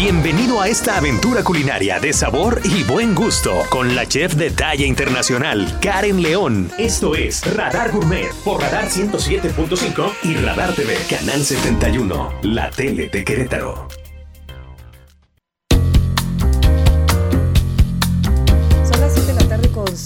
Bienvenido a esta aventura culinaria de sabor y buen gusto con la chef de talla internacional, Karen León. Esto es Radar Gourmet por Radar 107.5 y Radar TV, Canal 71, la tele de Querétaro.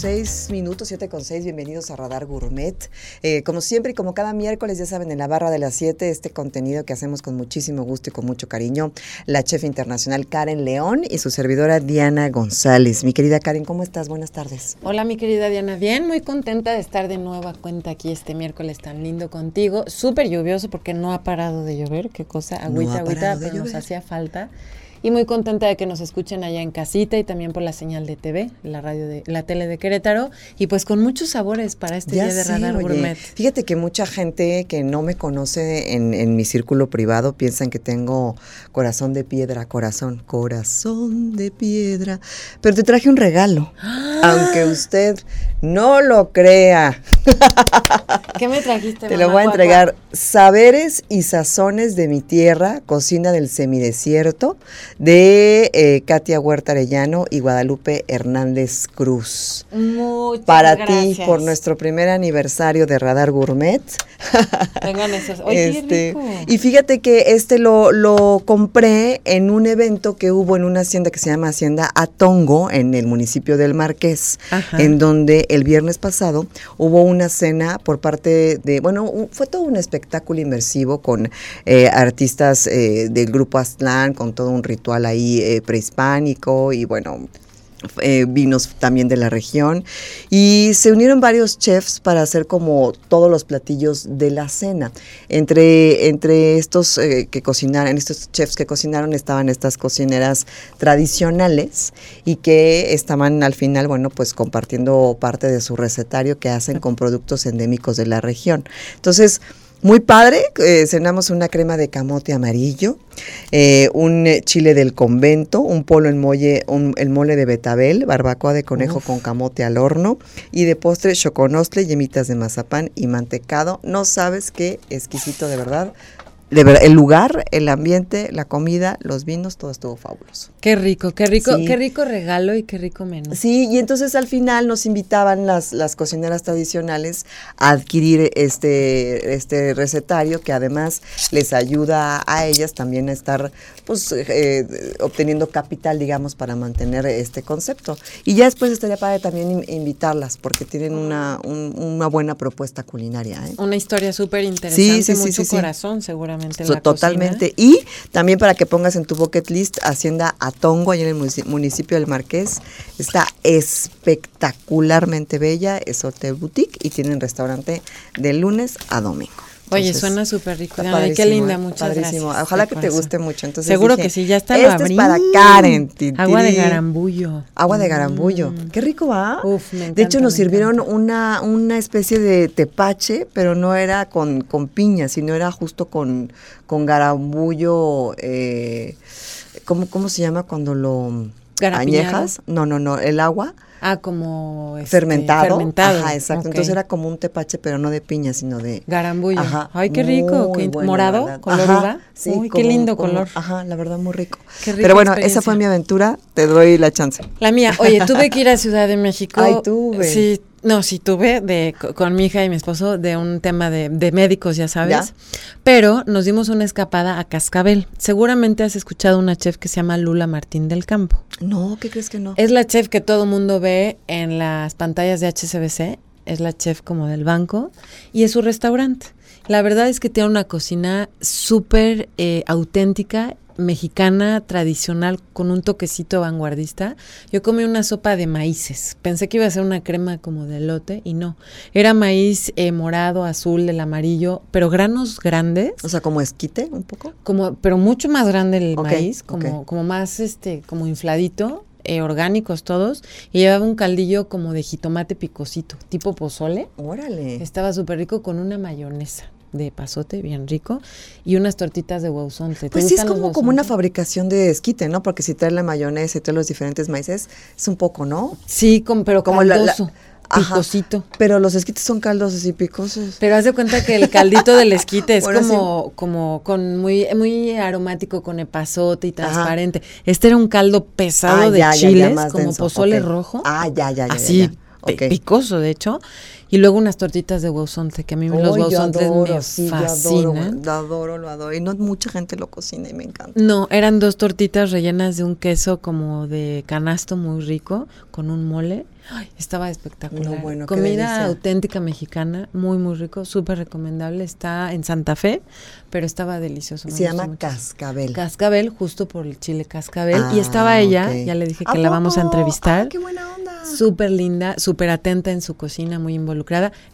6 minutos, 7 con 6. Bienvenidos a Radar Gourmet. Eh, como siempre y como cada miércoles, ya saben, en la barra de las 7, este contenido que hacemos con muchísimo gusto y con mucho cariño, la chef internacional Karen León y su servidora Diana González. Mi querida Karen, ¿cómo estás? Buenas tardes. Hola, mi querida Diana. Bien, muy contenta de estar de nueva cuenta aquí este miércoles tan lindo contigo. Súper lluvioso porque no ha parado de llover. Qué cosa, agüita, agüita, pero nos hacía falta. Y muy contenta de que nos escuchen allá en casita y también por la señal de TV, la radio de la tele de Querétaro y pues con muchos sabores para este día de sé, Radar oye. Gourmet. Fíjate que mucha gente que no me conoce en, en mi círculo privado piensan que tengo corazón de piedra, corazón, corazón de piedra. Pero te traje un regalo, aunque usted no lo crea. ¿Qué me trajiste? Te lo voy a entregar. Saberes y sazones de mi tierra, cocina del semidesierto, de eh, Katia Huerta Arellano y Guadalupe Hernández Cruz. Muchas Para gracias. ti, por nuestro primer aniversario de Radar Gourmet. Vengan esos. Oye, Este, rico. y fíjate que este lo, lo compré en un evento que hubo en una hacienda que se llama Hacienda Atongo, en el municipio del Marqués, Ajá. en donde el viernes pasado hubo una cena por parte de, bueno, fue todo un espectáculo inmersivo con eh, artistas eh, del grupo Aztlán, con todo un ritual ahí eh, prehispánico y bueno, eh, vinos también de la región y se unieron varios chefs para hacer como todos los platillos de la cena. Entre, entre estos eh, que cocinaron, estos chefs que cocinaron estaban estas cocineras tradicionales y que estaban al final, bueno, pues compartiendo parte de su recetario que hacen con productos endémicos de la región. Entonces, muy padre, eh, cenamos una crema de camote amarillo, eh, un chile del convento, un polo en molle, un- el mole de betabel, barbacoa de conejo con camote al horno y de postre choconostle, yemitas de mazapán y mantecado. No sabes qué exquisito de verdad. De verdad, el lugar, el ambiente, la comida, los vinos, todo estuvo fabuloso. Qué rico, qué rico, Sí. qué rico regalo y qué rico menú. Sí, y entonces al final nos invitaban las, las cocineras tradicionales a adquirir este, este recetario que además les ayuda a ellas también a estar pues eh, obteniendo capital, digamos, para mantener este concepto. Y ya después estaría padre también in- invitarlas porque tienen una, un- una buena propuesta culinaria. ¿eh? Una historia súper interesante, Sí, sí, sí, mucho corazón seguramente en So- la totalmente. Y también para que pongas en tu bucket list Hacienda Atongo, allá en el munici- municipio del Marqués. Está espectacularmente bella, es hotel boutique y tienen restaurante de lunes a domingo. Oye, suena súper rico. está Diana, y qué linda, muchas Padrísimo. gracias. Ojalá que te guste mucho. Entonces Seguro dije, que sí, ya está Este es para Karen. Agua de garambullo. Agua de garambullo. Qué rico va. Uf, me de hecho, nos sirvieron encanta. una, una especie de tepache, pero no era con, con piña, sino era justo con, con garambullo. Eh, ¿cómo, ¿Cómo se llama cuando lo ¿Garapiñado? añejas? No, no, no. El agua Ah, como este, fermentado. fermentado. Ajá, exacto. ok. Entonces era como un tepache, pero no de piña, sino de. Garambullo. Ajá, Ay, qué rico. qué bueno, morado, color uva. sí, Uy, qué como- lindo como- color. Ajá, la verdad, muy rico. Qué rica Pero bueno, esa fue mi aventura. Te doy la chance. La mía, oye, tuve que ir a Ciudad de México. Ay, tuve. Sí, no, sí tuve de, co- con mi hija y mi esposo de un tema de, de médicos, ya sabes. ¿Ya? Pero nos dimos una escapada a Cascabel. Seguramente has escuchado una chef que se llama Lula Martín del Campo. No, ¿qué crees que no? Es la chef que todo mundo ve en las pantallas de HCBC. Es la chef como del banco. Y es su restaurante. La verdad es que tiene una cocina súper eh, auténtica, mexicana, tradicional, con un toquecito vanguardista. Yo comí una sopa de maíces. Pensé que iba a ser una crema como de lote y no. Era maíz eh, morado, azul, el amarillo, pero granos grandes O sea, como esquite un poco. como pero mucho más grande el maíz como como más este como infladito eh, orgánicos todos y llevaba un caldillo como de jitomate picosito tipo pozole Órale. estaba súper rico con una mayonesa de pasote bien rico y unas tortitas de guauzontle. ¿Te Pues sí, es como, como una fabricación de esquite, ¿no? Porque si trae la mayonesa y trae los diferentes maíces, es un poco, ¿no? sí com- pero Como la- la- caldoso. Ajá, picosito. Pero los esquites son caldosos y picosos. Pero haz de cuenta que el caldito del esquite es Bueno, como, como con muy, muy aromático, con epazote y transparente. Este era un caldo pesado Ah, de ya, ya, ya, chiles, más como denso, pozole rojo. Ah, ya, ya, ya, Así, ya, ya. picoso, de hecho. Y luego unas tortitas de huesonte, que a mí los Ay, adoro, me sí, yo adoro, fascinan. lo adoro, lo adoro. Y no mucha gente lo cocina y me encanta. No, eran dos tortitas rellenas de un queso como de canasto muy rico, con un mole. Ay, estaba espectacular. No, bueno, qué Comida auténtica mexicana, muy, muy rico, súper recomendable. Está en Santa Fe, pero estaba delicioso. Se llama mucho. cascabel. Cascabel, justo por el chile cascabel. y Ah, estaba ella, ok. ya le dije ¿A que la vamos a entrevistar. Ah, qué buena onda. Súper linda, súper atenta en su cocina, muy involucrada.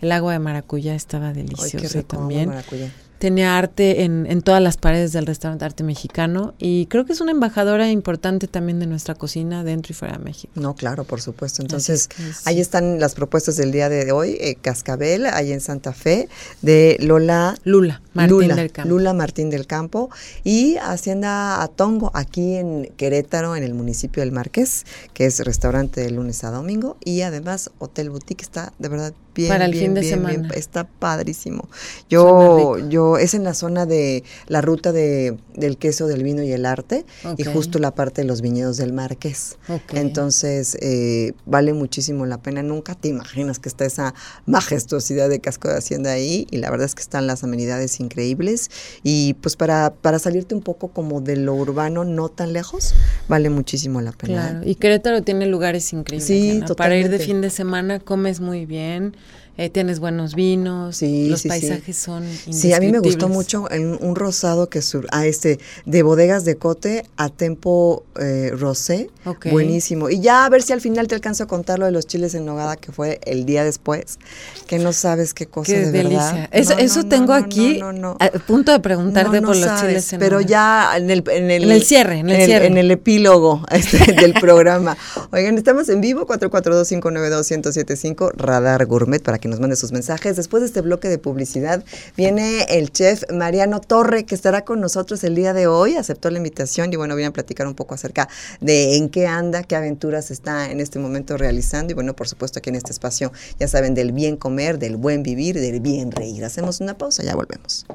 El agua de maracuyá estaba Ay, deliciosa qué rico, amo también. maracuyá. Tenía arte en, en todas las paredes del restaurante Arte Mexicano y creo que es una embajadora importante también de nuestra cocina dentro y fuera de México. No, claro, por supuesto. Entonces, es que sí. ahí están las propuestas del día de hoy. eh, Cascabel, ahí en Santa Fe, de Lola Lula, Martín Lula, del Campo. Lula Martín del Campo y Hacienda Atongo, aquí en Querétaro, en el municipio del Marqués, que es restaurante de lunes a domingo y además Hotel Boutique está de verdad bien. Para el bien, fin de bien, semana. está padrísimo. Yo, yo, es en la zona de la ruta de, del queso, del vino y el arte y justo la parte de los viñedos del Marqués. Entonces, eh, vale muchísimo la pena. Nunca te imaginas que está esa majestuosidad de casco de Hacienda ahí. Y la verdad es que están las amenidades increíbles. Y pues para, para salirte un poco como de lo urbano, no tan lejos, vale muchísimo la pena. Claro, ¿eh? y Querétaro tiene lugares increíbles. Sí, Ana. Para ir de fin de semana comes muy bien, eh, tienes buenos vinos, Sí, los sí, sí. paisajes son Sí, a mí me gustó mucho en un rosado que sur, a este de bodegas de cote a tempo eh, rosé, Ok. buenísimo. Y ya a ver si al final te alcanzo a contar lo de los chiles en nogada que fue el día después, que no sabes qué cosa Qué de delicia. verdad. Eso, No, eso no, tengo no, aquí no, no, no. a punto de preguntarte por los sabes, chiles en pero nogada. ya en el, en el, En el cierre, en el cierre. en el epílogo este, del programa. Oigan, estamos en vivo, 442-592-1075, Radar Gourmet, para que nos mande sus mensajes. Después de este bloque de publicidad, viene el chef Mariano Torre, que estará con nosotros el día de hoy. Aceptó la invitación y bueno, viene a platicar un poco acerca de en qué anda, qué aventuras está en este momento realizando. Y bueno, por supuesto, aquí en este espacio, ya saben, del bien comer, del buen vivir, del bien reír. Hacemos una pausa, ya volvemos.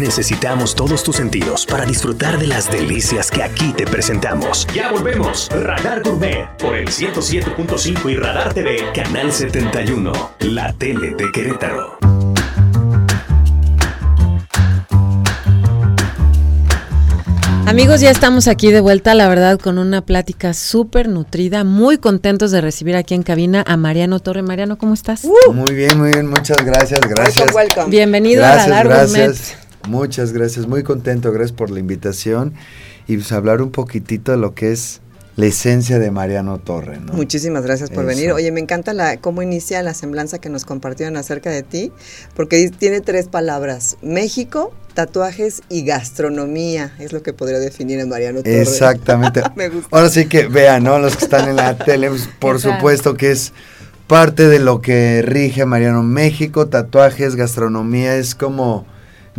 Necesitamos todos tus sentidos para disfrutar de las delicias que aquí te presentamos. Ya volvemos. Radar Gourmet por el 107.5 y Radar TV, Canal 71, la tele de Querétaro. Amigos, ya estamos aquí de vuelta, la verdad, con una plática súper nutrida, muy contentos de recibir aquí en cabina a Mariano Torre. Mariano, ¿cómo estás? Muy bien, muy bien, muchas gracias, gracias. Welcome, welcome. Bienvenido gracias, a Radar gracias. Gourmet. Muchas gracias, muy contento, gracias por la invitación y pues hablar un poquitito de lo que es la esencia de Mariano Torre, ¿no? Muchísimas gracias por Eso. venir. Oye, me encanta la cómo inicia la semblanza que nos compartieron acerca de ti, porque tiene tres palabras: México, tatuajes y gastronomía. Es lo que podría definir a Mariano Torre. Exactamente. Me gusta. Ahora sí que vean, ¿no? Los que están en la tele, pues, por supuesto que es parte de lo que rige a Mariano México, tatuajes, gastronomía, es como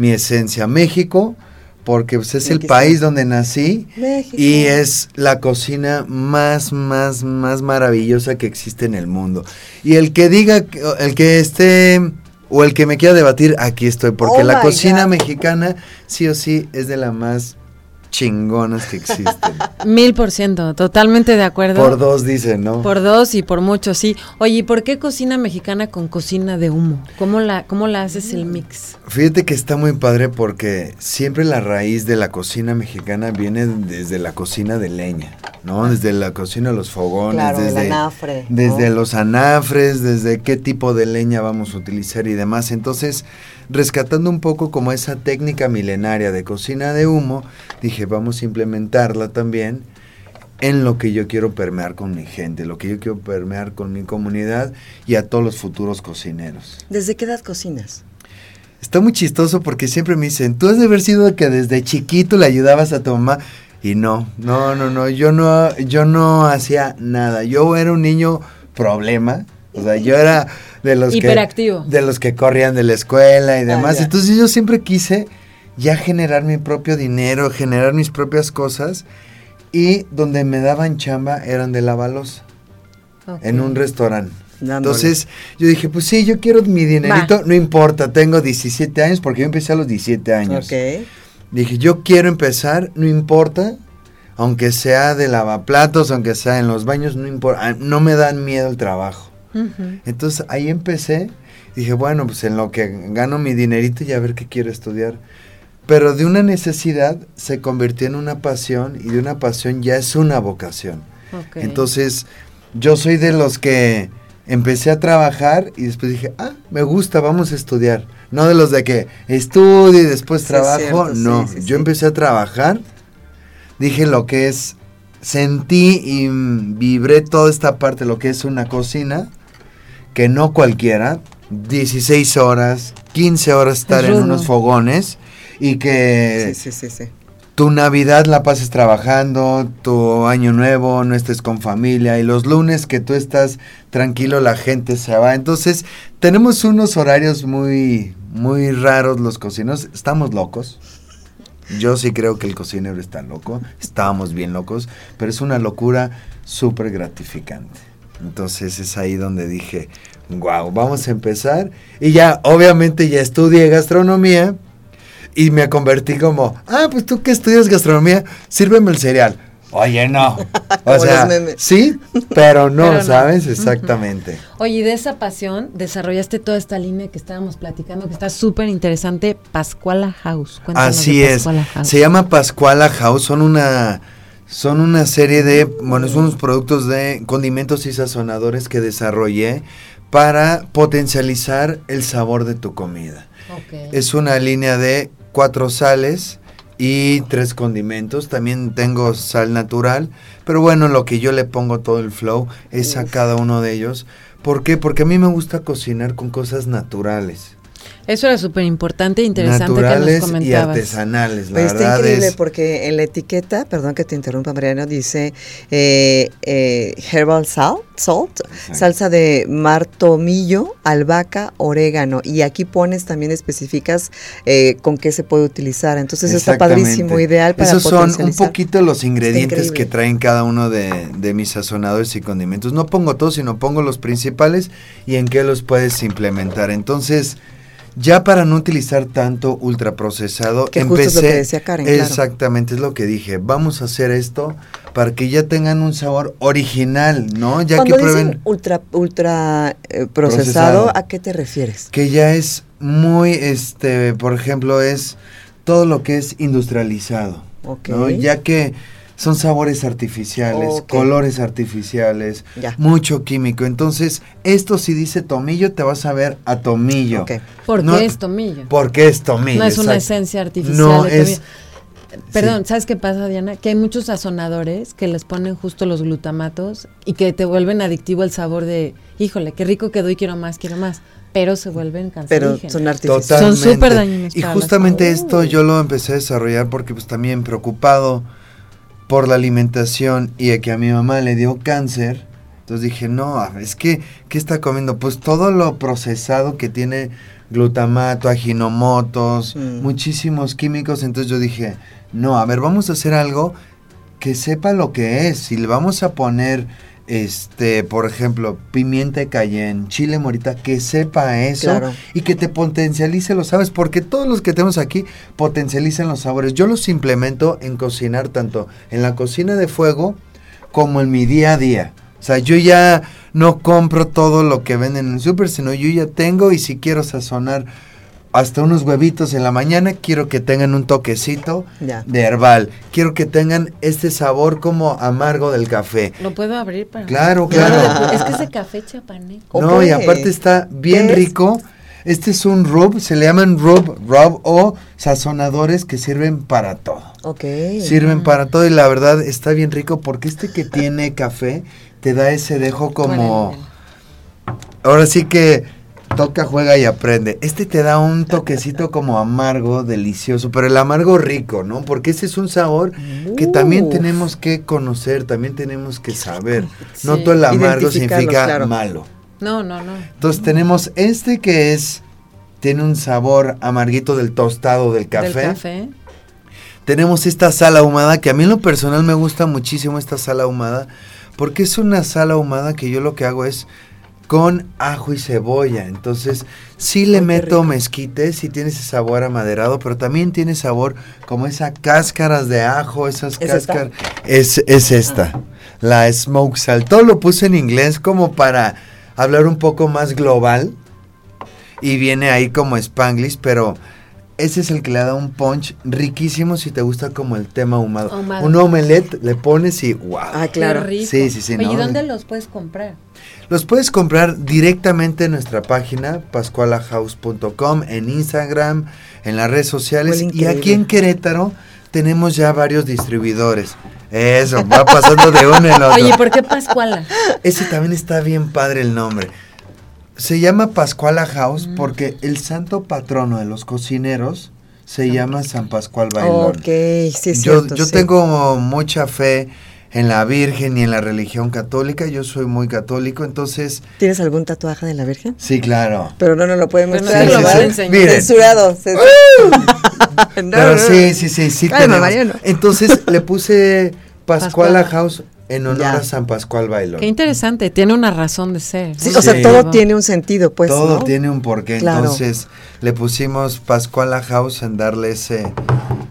mi esencia. México, porque pues, es el país donde nací México. y es la cocina más, más, más maravillosa que existe en el mundo. Y el que diga, el que esté... O el que me quiera debatir, aquí estoy, porque Oh la cocina God. mexicana sí o sí es de las más chingonas que existen. Mil por ciento, totalmente de acuerdo. Por dos dicen, ¿no? Por dos y por mucho, sí. Oye, ¿y por qué cocina mexicana con cocina de humo? ¿Cómo la, cómo la haces el mix? Fíjate que está muy padre porque siempre la raíz de la cocina mexicana viene desde la cocina de leña, ¿no? Desde la cocina los fogones, Claro, el desde, anafre, ¿no? desde los anafres, desde qué tipo de leña vamos a utilizar y demás. Entonces, rescatando un poco como esa técnica milenaria de cocina de humo, dije, vamos a implementarla también en lo que yo quiero permear con mi gente, lo que yo quiero permear con mi comunidad y a todos los futuros cocineros. ¿Desde qué edad cocinas? Está muy chistoso porque siempre me dicen, tú has de haber sido que desde chiquito le ayudabas a tu mamá. Y no, no, no, no, yo no, yo no hacía nada. Yo era un niño problema. O sea, yo era de los Hiperactivo. que de los que corrían de la escuela y demás. Ah, ya. Entonces yo siempre quise ya generar mi propio dinero, generar mis propias cosas. Y donde me daban chamba eran de la balosa, en un restaurante. Dándole. Entonces yo dije, pues sí, yo quiero mi dinerito, no importa, tengo 17 años porque yo empecé a los 17 años. Ok. Dije, yo quiero empezar, no importa, aunque sea de lavaplatos, aunque sea en los baños, no importa, ah, no me dan miedo el trabajo. Entonces ahí empecé, dije, bueno, pues en lo que gano mi dinerito y a ver qué quiero estudiar. Pero de una necesidad se convirtió en una pasión y de una pasión ya es una vocación. Entonces, yo soy de los que empecé a trabajar y después dije, ah, me gusta, vamos a estudiar. No de los de que estudio y después Sí, trabajo. cierto, no, sí, yo empecé a trabajar, dije lo que es, sentí y vibré toda esta parte, lo que es una cocina, que no cualquiera, 16 horas, 15 horas estar en unos fogones y que Sí, sí, sí, sí. tu Navidad la pases trabajando, tu año nuevo no estés con familia y los lunes que tú estás tranquilo la gente se va. Entonces tenemos unos horarios muy, muy raros los cocineros. Estamos locos. Yo sí creo que el cocinero está loco. Estábamos bien locos, pero es una locura súper gratificante. Entonces es ahí donde dije, wow, vamos a empezar. Y ya, obviamente ya estudié gastronomía. Y me convertí como, ah, pues tú que estudias gastronomía, sírveme el cereal. Oye, no. O sea, sí, pero no, Pero no. ¿sabes? Exactamente. Oye, y de esa pasión desarrollaste toda esta línea que estábamos platicando, que está súper interesante, Pascuala House. Cuéntanos Así de es. Pascuala House. Se llama Pascuala House. Son una, son una serie de, bueno, son unos productos de condimentos y sazonadores que desarrollé para potencializar el sabor de tu comida. Ok. Es una línea de cuatro sales y tres condimentos. También tengo sal natural. Pero bueno, lo que yo le pongo todo el flow es a cada uno de ellos. ¿Por qué? Porque a mí me gusta cocinar con cosas naturales. Eso era súper importante e interesante que nos y comentabas. artesanales. La está verdad increíble es... porque en la etiqueta, perdón que te interrumpa Mariano, dice eh, eh, herbal salt, salt salsa de martomillo, albahaca, orégano y aquí pones también especificas eh, con qué se puede utilizar. Entonces está padrísimo, ideal para Esos son un poquito los ingredientes increíble. que traen cada uno de, de mis sazonadores y condimentos. No pongo todos, sino pongo los principales y en qué los puedes implementar. Entonces, ya para no utilizar tanto ultraprocesado, Que justo es lo que decía Karen, claro. Exactamente, es lo que dije. Vamos a hacer esto para que ya tengan un sabor original, ¿no? Ya Cuando que prueben dicen ultra, ultra eh, procesado, Procesado. ¿a qué te refieres? que ya es muy, este, por ejemplo, es todo lo que es industrializado. Ok. ¿no? Ya que son sabores artificiales, colores artificiales, Ya. mucho químico. Entonces, esto si dice tomillo, te vas a ver a tomillo. Ok. ¿Por No- qué es tomillo? Porque es tomillo. no es una exacto. esencia artificial. No, de es-. Perdón, ¿sabes qué pasa, Diana? Que hay muchos sazonadores que les ponen justo los glutamatos y que te vuelven adictivo el sabor de, híjole, qué rico quedó y quiero más, quiero más. Pero se vuelven Pero cancerígenos. son artificiales. Totalmente. Son súper dañinos Y justamente esto yo lo empecé a desarrollar porque pues también preocupado por la alimentación y que a mi mamá le dio cáncer. Entonces dije, no, es que, ¿qué está comiendo? Pues todo lo procesado que tiene glutamato, aginomotos, Mm. muchísimos químicos. Entonces yo dije, no, a ver, vamos a hacer algo que sepa lo que es. Si le vamos a poner, este, por ejemplo, pimienta de cayenne, chile morita, que sepa eso Claro. y que te potencialice los sabores, porque todos los que tenemos aquí potencializan los sabores. Yo los implemento en cocinar tanto en la cocina de fuego como en mi día a día. O sea, yo ya no compro todo lo que venden en el súper, sino yo ya tengo y si quiero sazonar hasta unos huevitos en la mañana, quiero que tengan un toquecito Ya. de herbal. Quiero que tengan este sabor como amargo del café. ¿Lo puedo abrir para Claro, Claro. claro. Es que ese café chapaneco. No, y aparte está bien rico. Este es un rub, se le llaman rub, rub o sazonadores que sirven para todo. Ok. Sirven para todo y la verdad está bien rico porque este que tiene café te da ese dejo como... Ahora sí que toca, juega y aprende. Este te da un toquecito como amargo, delicioso, pero el amargo rico, ¿no? Porque ese es un sabor que también tenemos que conocer, también tenemos que saber. No todo el amargo significa claro. malo. No, no, no. Entonces tenemos este que es tiene un sabor amarguito del tostado del café. Del café. Tenemos esta sal ahumada que a mí en lo personal me gusta muchísimo esta sal ahumada porque es una sal ahumada que yo lo que hago es con ajo y cebolla. Entonces, sí le Ay, meto mezquite, sí tiene ese sabor amaderado, pero también tiene sabor como esas cáscaras de ajo, esas cáscaras. Es, es esta, la smoke salt. Todo lo puse en inglés como para hablar un poco más global. Y viene ahí como Spanglish, pero ese es el que le da un punch riquísimo si te gusta como el tema ahumado. Ahumado. Un omelette le pones y wow. Ah, claro. Qué rico. Sí, sí, sí, Oye, ¿y ¿no? dónde los puedes comprar? Los puedes comprar directamente en nuestra página pascualahouse.com, en Instagram, en las redes sociales. Y aquí en Querétaro tenemos ya varios distribuidores. Eso, va pasando de uno en otro. Oye, ¿por qué Pascuala? Ese también está bien padre el nombre. Se llama Pascuala House Mm. porque el santo patrono de los cocineros se llama San Pascual Bailón. Ok, sí es yo cierto, yo sí. tengo mucha fe en la Virgen y en la religión católica. Yo soy muy católico, entonces ¿Tienes algún tatuaje de la Virgen? sí, claro. Pero no nos lo pueden no mostrar. te lo ¿lo van a van? enseñar. Miren. Censurado. cens- No, Pero no, sí, no. sí, sí, sí. Calma, tenemos. Entonces le puse Pascuala. House en honor Ya. a San Pascual Bailón. Qué interesante, tiene una razón de ser. Sí, o sea, Sí. todo tiene un sentido, pues, Todo ¿no? tiene un porqué. Claro. Entonces le pusimos Pascuala House en darle ese.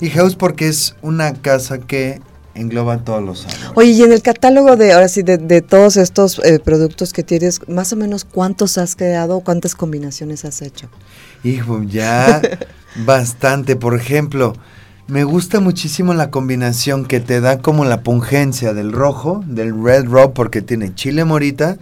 Y House porque es una casa que engloba todos los años. Oye, y en el catálogo de, ahora sí, de, de todos estos eh, productos que tienes, más o menos cuántos has creado, cuántas combinaciones has hecho. Hijo, ya bastante. Por ejemplo, me gusta muchísimo la combinación que te da como la pungencia del rojo, del red raw, porque tiene chile morita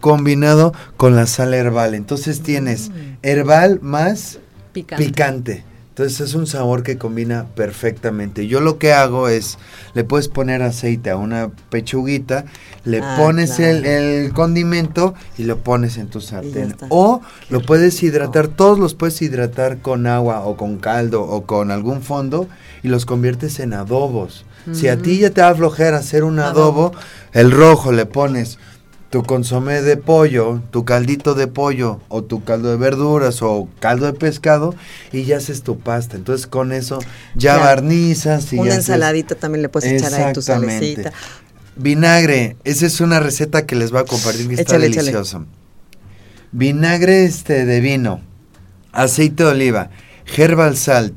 combinado con la sal herbal. Entonces tienes herbal más Picante. picante. Entonces es un sabor que combina perfectamente. Yo lo que hago es, le puedes poner aceite a una pechuguita, le Ah, pones claro. el, el condimento y lo pones en tu sartén. O lo puedes hidratar, todos los puedes hidratar con agua o con caldo o con algún fondo y los conviertes en adobos. Si a ti ya te va a flojera hacer un adobo, el rojo le pones tu consomé de pollo, tu caldito de pollo o tu caldo de verduras o caldo de pescado y ya haces tu pasta. Entonces con eso ya, Ya. barnizas y Una ya haces- ensaladita también le puedes echar ahí tu salecita. Vinagre, esa es una receta que les voy a compartir que está échale. delicioso. Vinagre este de vino, aceite de oliva, herbal salt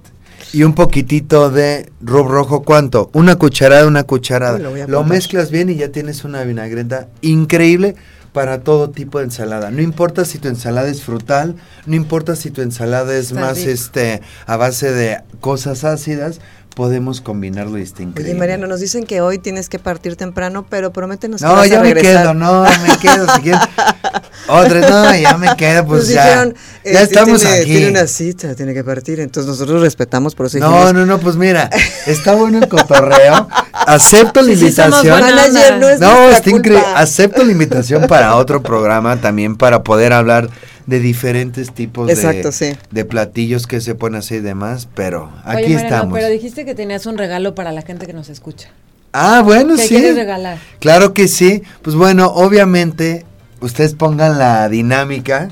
y un poquitito de rub rojo, ¿cuánto? Una cucharada, una cucharada. Lo lo mezclas bien y ya tienes una vinagreta increíble para todo tipo de ensalada. No importa si tu ensalada es frutal, no importa si tu ensalada es Está más rico. este a base de cosas ácidas, podemos combinarlo y está increíble. Oye, Mariano, nos dicen que hoy tienes que partir temprano, pero prométenos que No, vas a ya me regresar. quedo, no, me quedo. Si quieren. Otra, no, ya me quedo, pues Nos ya. dijeron, ya este, estamos tiene, aquí. Tiene una cita, tiene que partir, entonces nosotros respetamos, por eso No, dijimos, no, no, pues mira, está bueno el cotorreo. Acepto la Sí, invitación. Manager, no es No, está increíble. Acepto la invitación para otro programa también para poder hablar de diferentes tipos Exacto, de, sí. de platillos que se pueden hacer y demás, pero Oye, aquí Mariano, estamos. pero dijiste que tenías un regalo para la gente que nos escucha. Ah, bueno, ¿Qué sí. quieres regalar? Claro que sí. Pues bueno, obviamente, ustedes pongan la dinámica.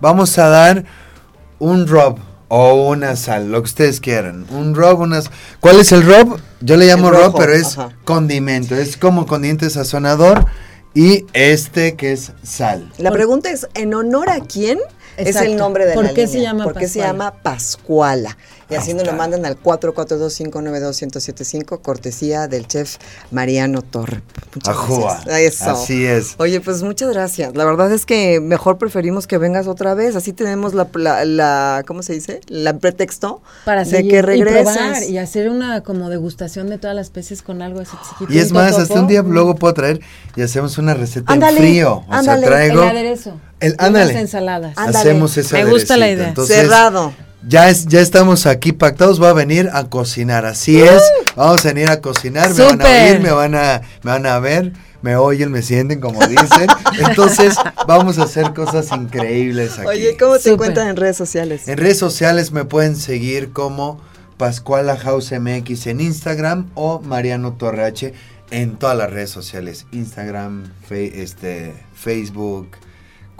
Vamos a dar un rob o una sal, lo que ustedes quieran. Un rob, unas. ¿Cuál es el rob? Yo le llamo rob, pero es ajá. condimento. Es como condimento sazonador. Y este que es sal. La pregunta es, ¿en honor a quién es el nombre de ¿Por la qué línea? se llama ¿Por qué se Pascuala? llama Pascuala? Y así nos lo mandan al 442-592-1075, cortesía del chef Mariano Torre. Muchas Ajúa. gracias. Eso. Así es. Oye, pues muchas gracias. La verdad es que mejor preferimos que vengas otra vez. Así tenemos la, la, la- ¿cómo se dice? La pretexto Para de que y regreses. probar y hacer una como degustación de todas las especies con algo así chiquito. Y es más, hasta un día luego puedo traer y hacemos una receta Ándale, en frío. O ándale. sea, traigo. El aderezo. El- ándale. ensaladas. Ándale. Hacemos ese Me gusta la idea. Entonces, Cerrado. Ya, es, ya estamos aquí pactados, va a venir a cocinar, así es, vamos a venir a cocinar, me van a oír, me van a, me van a ver, me oyen, me sienten como dicen, entonces vamos a hacer cosas increíbles aquí. Oye, ¿cómo te encuentran en redes sociales? En redes sociales me pueden seguir como Pascuala House MX en Instagram o Mariano Torreache en todas las redes sociales, Instagram, fe- este, Facebook,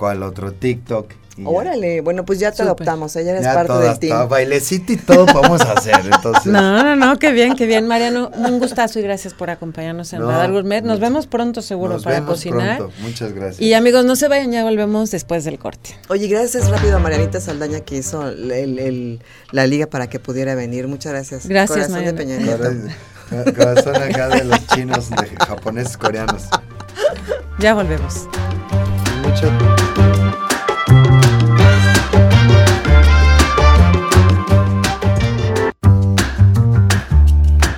cuál otro TikTok. ya. Órale, bueno, pues ya te adoptamos, ella eres Ya parte todo, del team. bailecito y todo podemos hacer, entonces. No, no, no, qué bien, qué bien, Mariano. Un gustazo y gracias por acompañarnos en No, Radar Gourmet. Nos muchas- vemos pronto seguro Nos para vemos cocinar. pronto. Muchas gracias. Y amigos, no se vayan, ya volvemos después del corte. Oye, gracias rápido a Marianita Saldaña que hizo el- el- el- la liga para que pudiera venir. Muchas gracias. Gracias, Corazón de Mariana. Peña Nieto. Corazón acá de los chinos, de japoneses, coreanos. Ya volvemos. Mucho-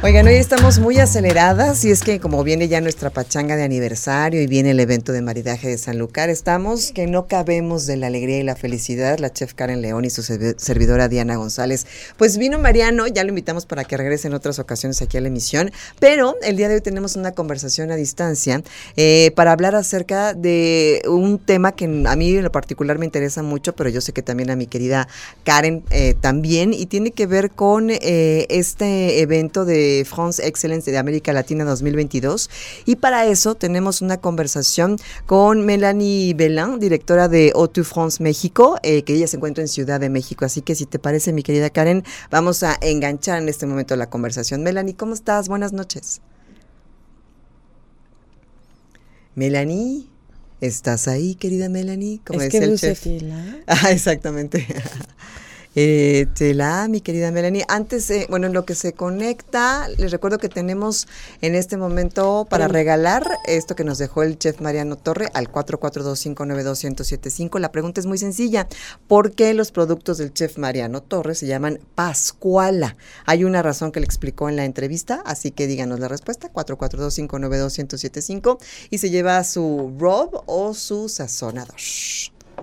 Oigan, hoy estamos muy aceleradas y es que como viene ya nuestra pachanga de aniversario y viene el evento de maridaje de San Lucar, estamos que no cabemos de la alegría y la felicidad, la chef Karen León y su servi- servidora Diana González. Pues vino Mariano, ya lo invitamos para que regrese en otras ocasiones aquí a la emisión, pero el día de hoy tenemos una conversación a distancia eh, para hablar acerca de un tema que a mí en lo particular me interesa mucho, pero yo sé que también a mi querida Karen eh, también, y tiene que ver con eh, este evento de France Excellence de América Latina 2022. Y para eso tenemos una conversación con Melanie Belin, directora de O2 France México, eh, que ella se encuentra en Ciudad de México. Así que si te parece, mi querida Karen, vamos a enganchar en este momento la conversación. Melanie, ¿cómo estás? Buenas noches. Melanie, ¿estás ahí, querida Melanie? Como es que el chef. fila. Ah, exactamente. Eh, tela, mi querida Melanie. Antes, eh, bueno, en lo que se conecta, les recuerdo que tenemos en este momento para regalar esto que nos dejó el chef Mariano Torre al 442-592-1075. La pregunta es muy sencilla. ¿Por qué los productos del chef Mariano Torre se llaman Pascuala? Hay una razón que le explicó en la entrevista, así que díganos la respuesta, 442-592-1075 y se lleva su Rob o su sazonador.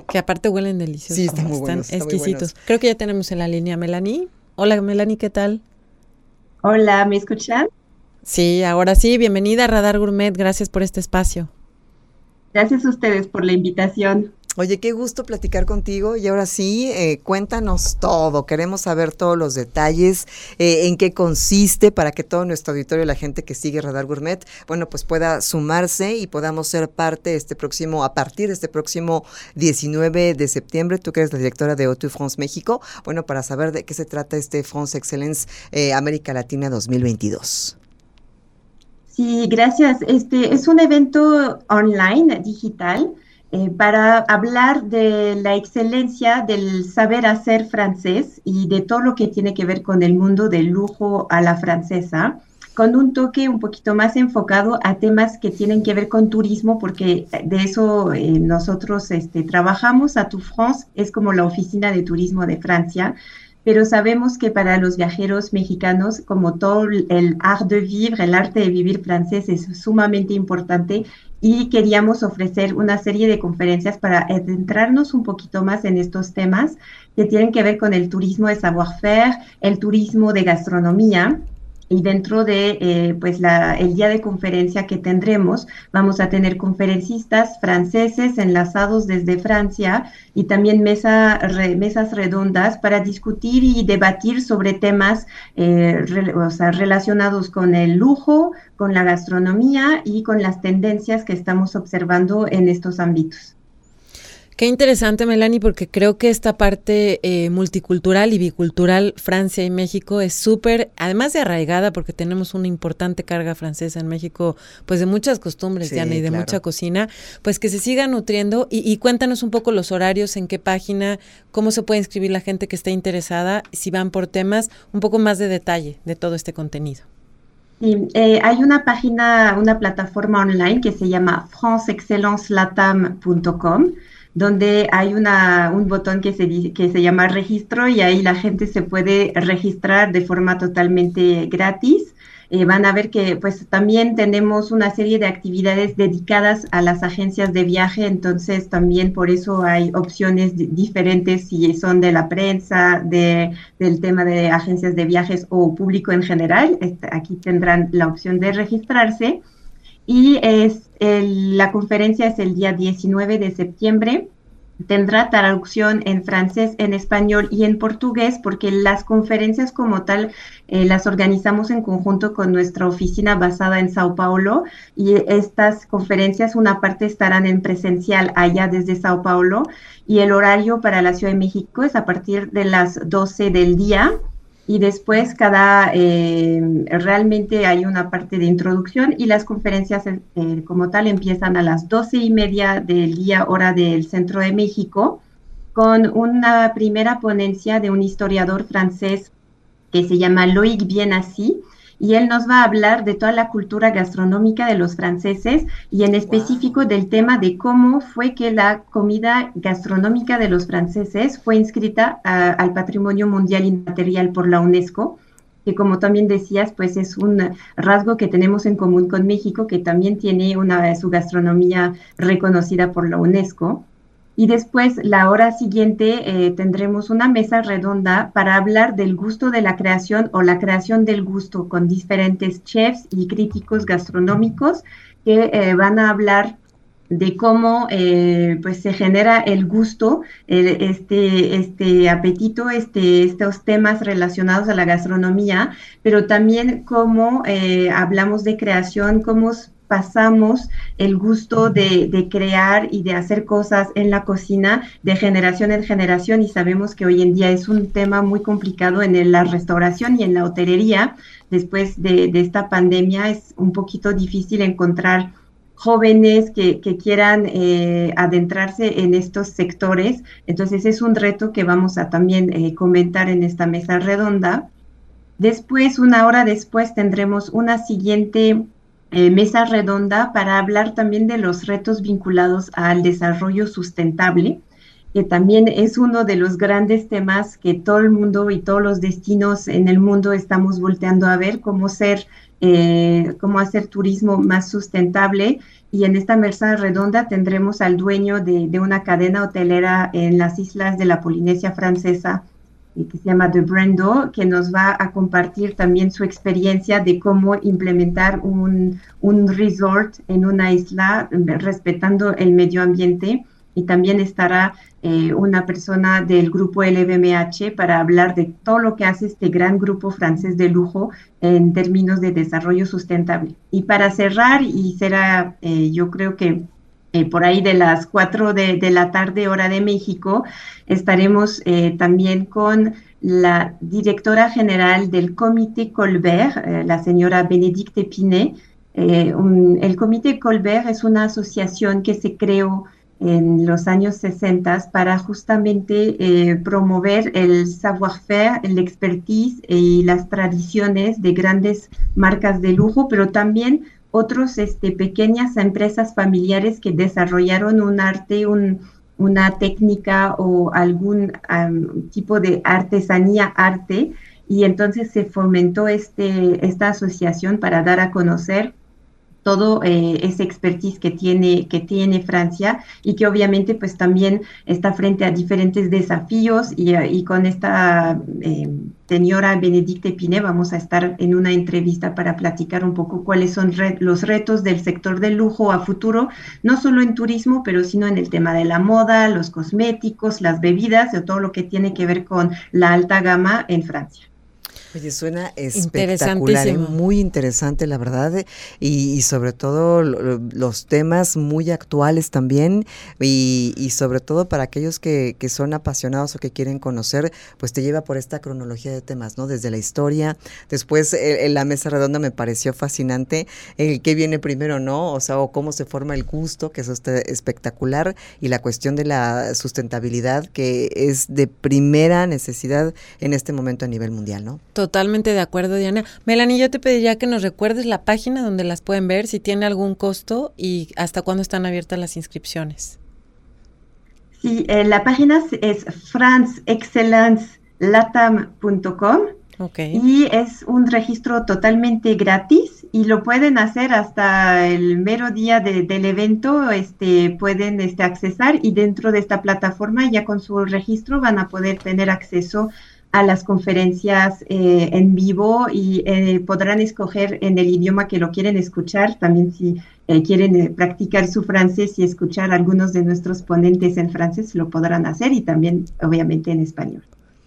Que aparte huelen deliciosos. Sí, están muy Están buenos, están muy exquisitos. buenos. Creo que ya tenemos en la línea Melanie. Hola, Melanie, ¿qué tal? Hola, ¿me escuchan? Sí, ahora sí, bienvenida a Radar Gourmet. Gracias por este espacio. Gracias a ustedes por la invitación. Oye, qué gusto platicar contigo y ahora sí, eh, cuéntanos todo, queremos saber todos los detalles, eh, en qué consiste para que todo nuestro auditorio, la gente que sigue Radar Gourmet, bueno, pues pueda sumarse y podamos ser parte este próximo, a partir de este próximo 19 de septiembre, tú que eres la directora de O2 France México, bueno, para saber de qué se trata este France Excellence eh, América Latina 2022. Sí, gracias. Este es un evento online, digital, eh, para hablar de la excelencia del saber hacer francés y de todo lo que tiene que ver con el mundo del lujo a la francesa, con un toque un poquito más enfocado a temas que tienen que ver con turismo, porque de eso eh, nosotros este, trabajamos. A Tu France es como la oficina de turismo de Francia. pero sabemos que para los viajeros mexicanos, como todo el art de vivre, el arte de vivir francés es sumamente importante y queríamos ofrecer una serie de conferencias para adentrarnos un poquito más en estos temas que tienen que ver con el turismo de savoir-faire, el turismo de gastronomía, y dentro de eh, pues la, el día de conferencia que tendremos, vamos a tener conferencistas franceses enlazados desde Francia y también mesa, re, mesas redondas para discutir y debatir sobre temas eh, relacionados con el lujo, con la gastronomía y con las tendencias que estamos observando en estos ámbitos. Qué interesante, Melanie, porque creo que esta parte eh, multicultural y bicultural Francia y México es súper, además de arraigada, porque tenemos una importante carga francesa en México, pues de muchas costumbres, Sí, Diana, y de claro. mucha cocina, pues que se siga nutriendo. Y, y cuéntanos un poco los horarios, en qué página, cómo se puede inscribir la gente que esté interesada, si van por temas, un poco más de detalle de todo este contenido. Sí, eh, hay una página, una plataforma online que se llama franceexcellencelatam.com donde hay una, un botón que se, que se llama registro y ahí la gente se puede registrar de forma totalmente gratis. Eh, van a ver que pues también tenemos una serie de actividades dedicadas a las agencias de viaje, entonces también por eso hay opciones diferentes si son de la prensa, de, del tema de agencias de viajes o público en general. Este, aquí tendrán la opción de registrarse. Y es la conferencia es el día 19 de septiembre. Tendrá traducción en francés, en español y en portugués, porque las conferencias como tal eh, las organizamos en conjunto con nuestra oficina basada en Sao Paulo y estas conferencias una parte estarán en presencial allá desde Sao Paulo y el horario para la Ciudad de México es a partir de las 12 del día y después cada, eh, realmente hay una parte de introducción y las conferencias eh, como tal empiezan a las doce y media del día hora del centro de México con una primera ponencia de un historiador francés que se llama Loïc Bienassi y él nos va a hablar de toda la cultura gastronómica de los franceses y en específico del tema de cómo fue que la comida gastronómica de los franceses fue inscrita al Patrimonio Mundial Inmaterial por la UNESCO que como también decías, pues es un rasgo que tenemos en común con México, que también tiene una, su gastronomía reconocida por la UNESCO. Y después, la hora siguiente, eh, tendremos una mesa redonda para hablar del gusto de la creación o la creación del gusto con diferentes chefs y críticos gastronómicos que eh, van a hablar de cómo eh, pues se genera el gusto, este, este apetito, este, estos temas relacionados a la gastronomía, pero también cómo hablamos de creación, cómo pasamos el gusto de, crear y de hacer cosas en la cocina de generación en generación y sabemos que hoy en día es un tema muy complicado en la restauración y en la hotelería. Después de, esta pandemia es un poquito difícil encontrar jóvenes que, quieran eh, adentrarse en estos sectores. Entonces es un reto que vamos a también eh, comentar en esta mesa redonda. Después, una hora después, tendremos una siguiente eh, mesa redonda para hablar también de los retos vinculados al desarrollo sustentable, que también es uno de los grandes temas que todo el mundo y todos los destinos en el mundo estamos volteando a ver, cómo ser, eh, cómo hacer turismo más sustentable. Y en esta mesa redonda tendremos al dueño de, de una cadena hotelera en las islas de la Polinesia Francesa, que se llama The Brando, que nos va a compartir también su experiencia de cómo implementar un, un resort en una isla respetando el medio ambiente. Y también estará eh, una persona del grupo LVMH para hablar de todo lo que hace este gran grupo francés de lujo en términos de desarrollo sustentable. Y para cerrar, y será, eh, yo creo que eh, por ahí de las 4 de, la tarde hora de México, estaremos eh, también con la directora general del Comité Colbert, eh, la señora Benedicte Pinet. el Comité Colbert es una asociación que se creó en los años 60 para justamente promover el savoir-faire, el expertise y las tradiciones de grandes marcas de lujo, pero también otros este, pequeñas empresas familiares que desarrollaron un arte, una técnica o algún tipo de artesanía, arte, y entonces se fomentó este, esta asociación para dar a conocer todo eh, ese expertise que tiene, que tiene Francia y que obviamente pues también está frente a diferentes desafíos y, con esta eh, señora Benedicte Pine vamos a estar en una entrevista para platicar un poco cuáles son los retos del sector del lujo a futuro, no solo en turismo, pero sino en el tema de la moda, los cosméticos, las bebidas, de todo lo que tiene que ver con la alta gama en Francia. Oye, suena espectacular, ¿eh? muy interesante, la verdad, y, sobre todo los temas muy actuales también, y, sobre todo para aquellos que, que, son apasionados o que quieren conocer, pues te lleva por esta cronología de temas, ¿no? Desde la historia, después eh, en la mesa redonda me pareció fascinante el qué viene primero, ¿no? O sea, o cómo se forma el gusto, que eso está espectacular, y la cuestión de la sustentabilidad, que es de primera necesidad en este momento a nivel mundial, ¿no? Totalmente de acuerdo, Diana. Melanie, yo te pediría que nos recuerdes la página donde las pueden ver, si tiene algún costo y hasta cuándo están abiertas las inscripciones. Sí, eh, la página es franceexcellencelatam.com okay. y es un registro totalmente gratis y lo pueden hacer hasta el mero día del evento, este, pueden este, accesar y dentro de esta plataforma ya con su registro van a poder tener acceso a las conferencias eh, en vivo y eh, podrán escoger en el idioma que lo quieren escuchar, también si eh, quieren practicar su francés y escuchar algunos de nuestros ponentes en francés, lo podrán hacer y también obviamente en español.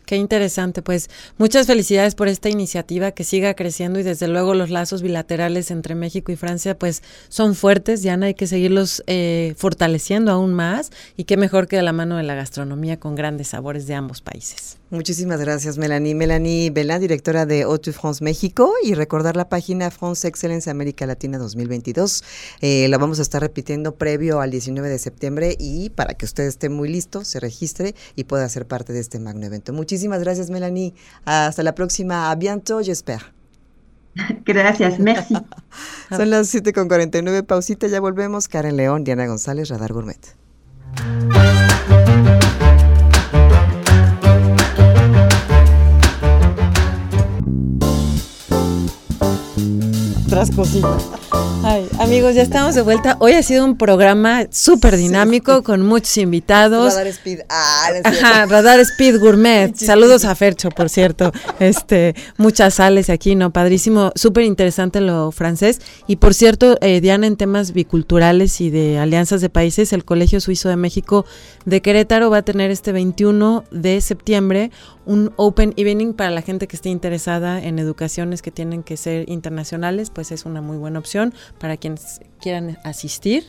Qué interesante, pues muchas felicidades por esta iniciativa que siga creciendo y desde luego los lazos bilaterales entre México y Francia pues son fuertes, ya no hay que seguirlos eh, fortaleciendo aún más y qué mejor que de la mano de la gastronomía con grandes sabores de ambos países. Muchísimas gracias, Melanie. Melanie Belán, directora de Haute France México, y recordar la página France Excellence América Latina 2022. Eh, la vamos a estar repitiendo previo al 19 de septiembre y para que usted esté muy listo, se registre y pueda ser parte de este magno evento. Muchísimas gracias, Melanie. Hasta la próxima. A bientôt, j'espère. Gracias, merci. Son las 7.49, pausita, ya volvemos. Karen León, Diana González, Radar Gourmet. Otras cositas. Ay, amigos, ya estamos de vuelta. Hoy ha sido un programa súper dinámico con muchos invitados. Radar Speed. Ah, no Ajá. Radar Speed Gourmet. Saludos a Fercho, por cierto. Este, muchas sales aquí, ¿no? Padrísimo, súper interesante lo francés. Y por cierto, eh, Diana, en temas biculturales y de alianzas de países, el Colegio Suizo de México de Querétaro va a tener este 21 de septiembre un Open Evening para la gente que esté interesada en educaciones que tienen que ser internacionales, pues es una muy buena opción para quienes quieran asistir.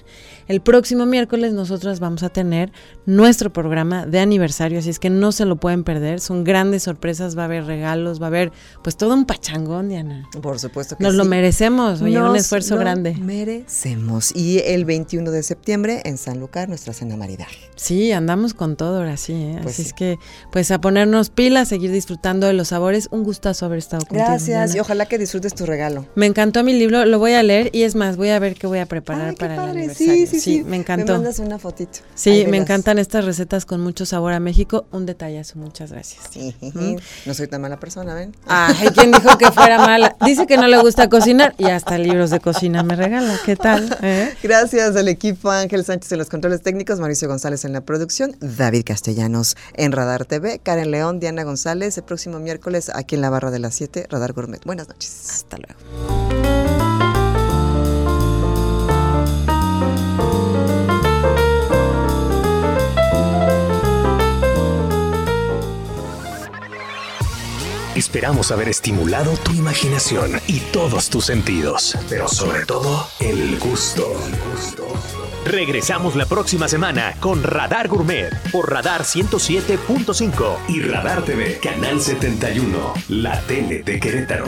El próximo miércoles nosotros vamos a tener nuestro programa de aniversario, así es que no se lo pueden perder, son grandes sorpresas, va a haber regalos, va a haber pues todo un pachangón, Diana. Por supuesto que Nos lo sí. merecemos, oye, un Nos esfuerzo lo grande. Merecemos. Y el 21 de septiembre en San Lucar, nuestra cena maridaje. Sí, andamos con todo ahora sí, ¿eh? Pues así sí. es que pues a ponernos pilas, seguir disfrutando de los sabores, un gustazo haber estado contigo. Gracias Diana. y ojalá que disfrutes tu regalo. Me encantó mi libro, lo voy a leer y es más, voy a ver qué voy a preparar Ay, para el padre. aniversario. Sí, sí, sí. me encantó. Me mandas una fotito. Sí, Ahí me verás. encantan estas recetas con mucho sabor a México. Un detallazo, muchas gracias. Sí, ¿Mm? No soy tan mala persona, ¿ven? Ay, ¿quién dijo que fuera mala? Dice que no le gusta cocinar y hasta libros de cocina me regala. ¿Qué tal? eh? Gracias al equipo Ángel Sánchez en los controles técnicos, Mauricio González en la producción, David Castellanos en Radar TV, Karen León, Diana González, el próximo miércoles aquí en la barra de las 7, Radar Gourmet. Buenas noches. Hasta luego. Esperamos haber estimulado tu imaginación y todos tus sentidos, pero sobre todo el gusto. Regresamos la próxima semana con Radar Gourmet por Radar 107.5 y Radar TV, Canal 71, la tele de Querétaro.